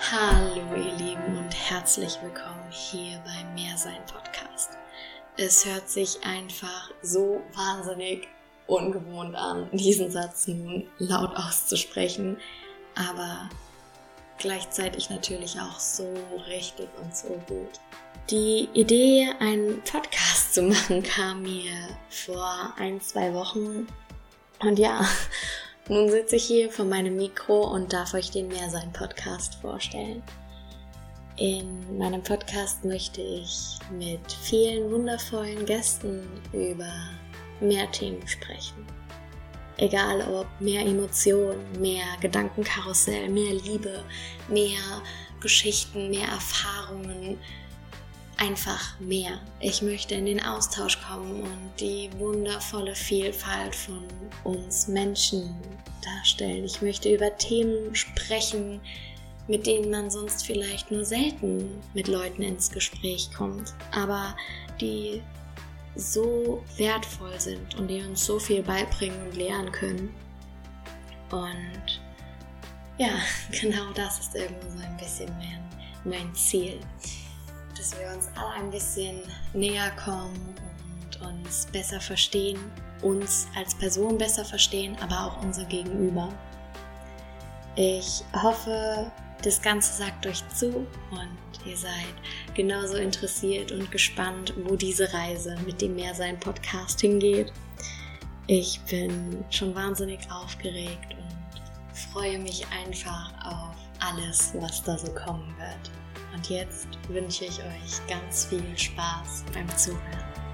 Hallo ihr Lieben und herzlich willkommen hier beim Mehrsein Podcast. Es hört sich einfach so wahnsinnig ungewohnt an, diesen Satz nun laut auszusprechen, aber gleichzeitig natürlich auch so richtig und so gut. Die Idee, einen Podcast zu machen, kam mir vor ein, zwei Wochen. Und ja, nun sitze ich hier vor meinem Mikro und darf euch den Mehrsein Podcast vorstellen. In meinem Podcast möchte ich mit vielen wundervollen Gästen über mehr Themen sprechen. Egal ob mehr Emotionen, mehr Gedankenkarussell, mehr Liebe, mehr Geschichten, mehr Erfahrungen, einfach mehr. Ich möchte in den Austausch kommen und die wundervolle Vielfalt von uns Menschen darstellen. Ich möchte über Themen sprechen, mit denen man sonst vielleicht nur selten mit Leuten ins Gespräch kommt, aber die so wertvoll sind und die uns so viel beibringen und lehren können. Und ja, genau das ist irgendwo so ein bisschen mein, Ziel dass wir uns alle ein bisschen näher kommen und uns besser verstehen, uns als Person besser verstehen, aber auch unser Gegenüber. Ich hoffe, das Ganze sagt euch zu und ihr seid genauso interessiert und gespannt, wo diese Reise mit dem Mehrsein Podcast hingeht. Ich bin schon wahnsinnig aufgeregt und freue mich einfach auf alles, was da so kommen wird. Und jetzt wünsche ich euch ganz viel Spaß beim Zuhören.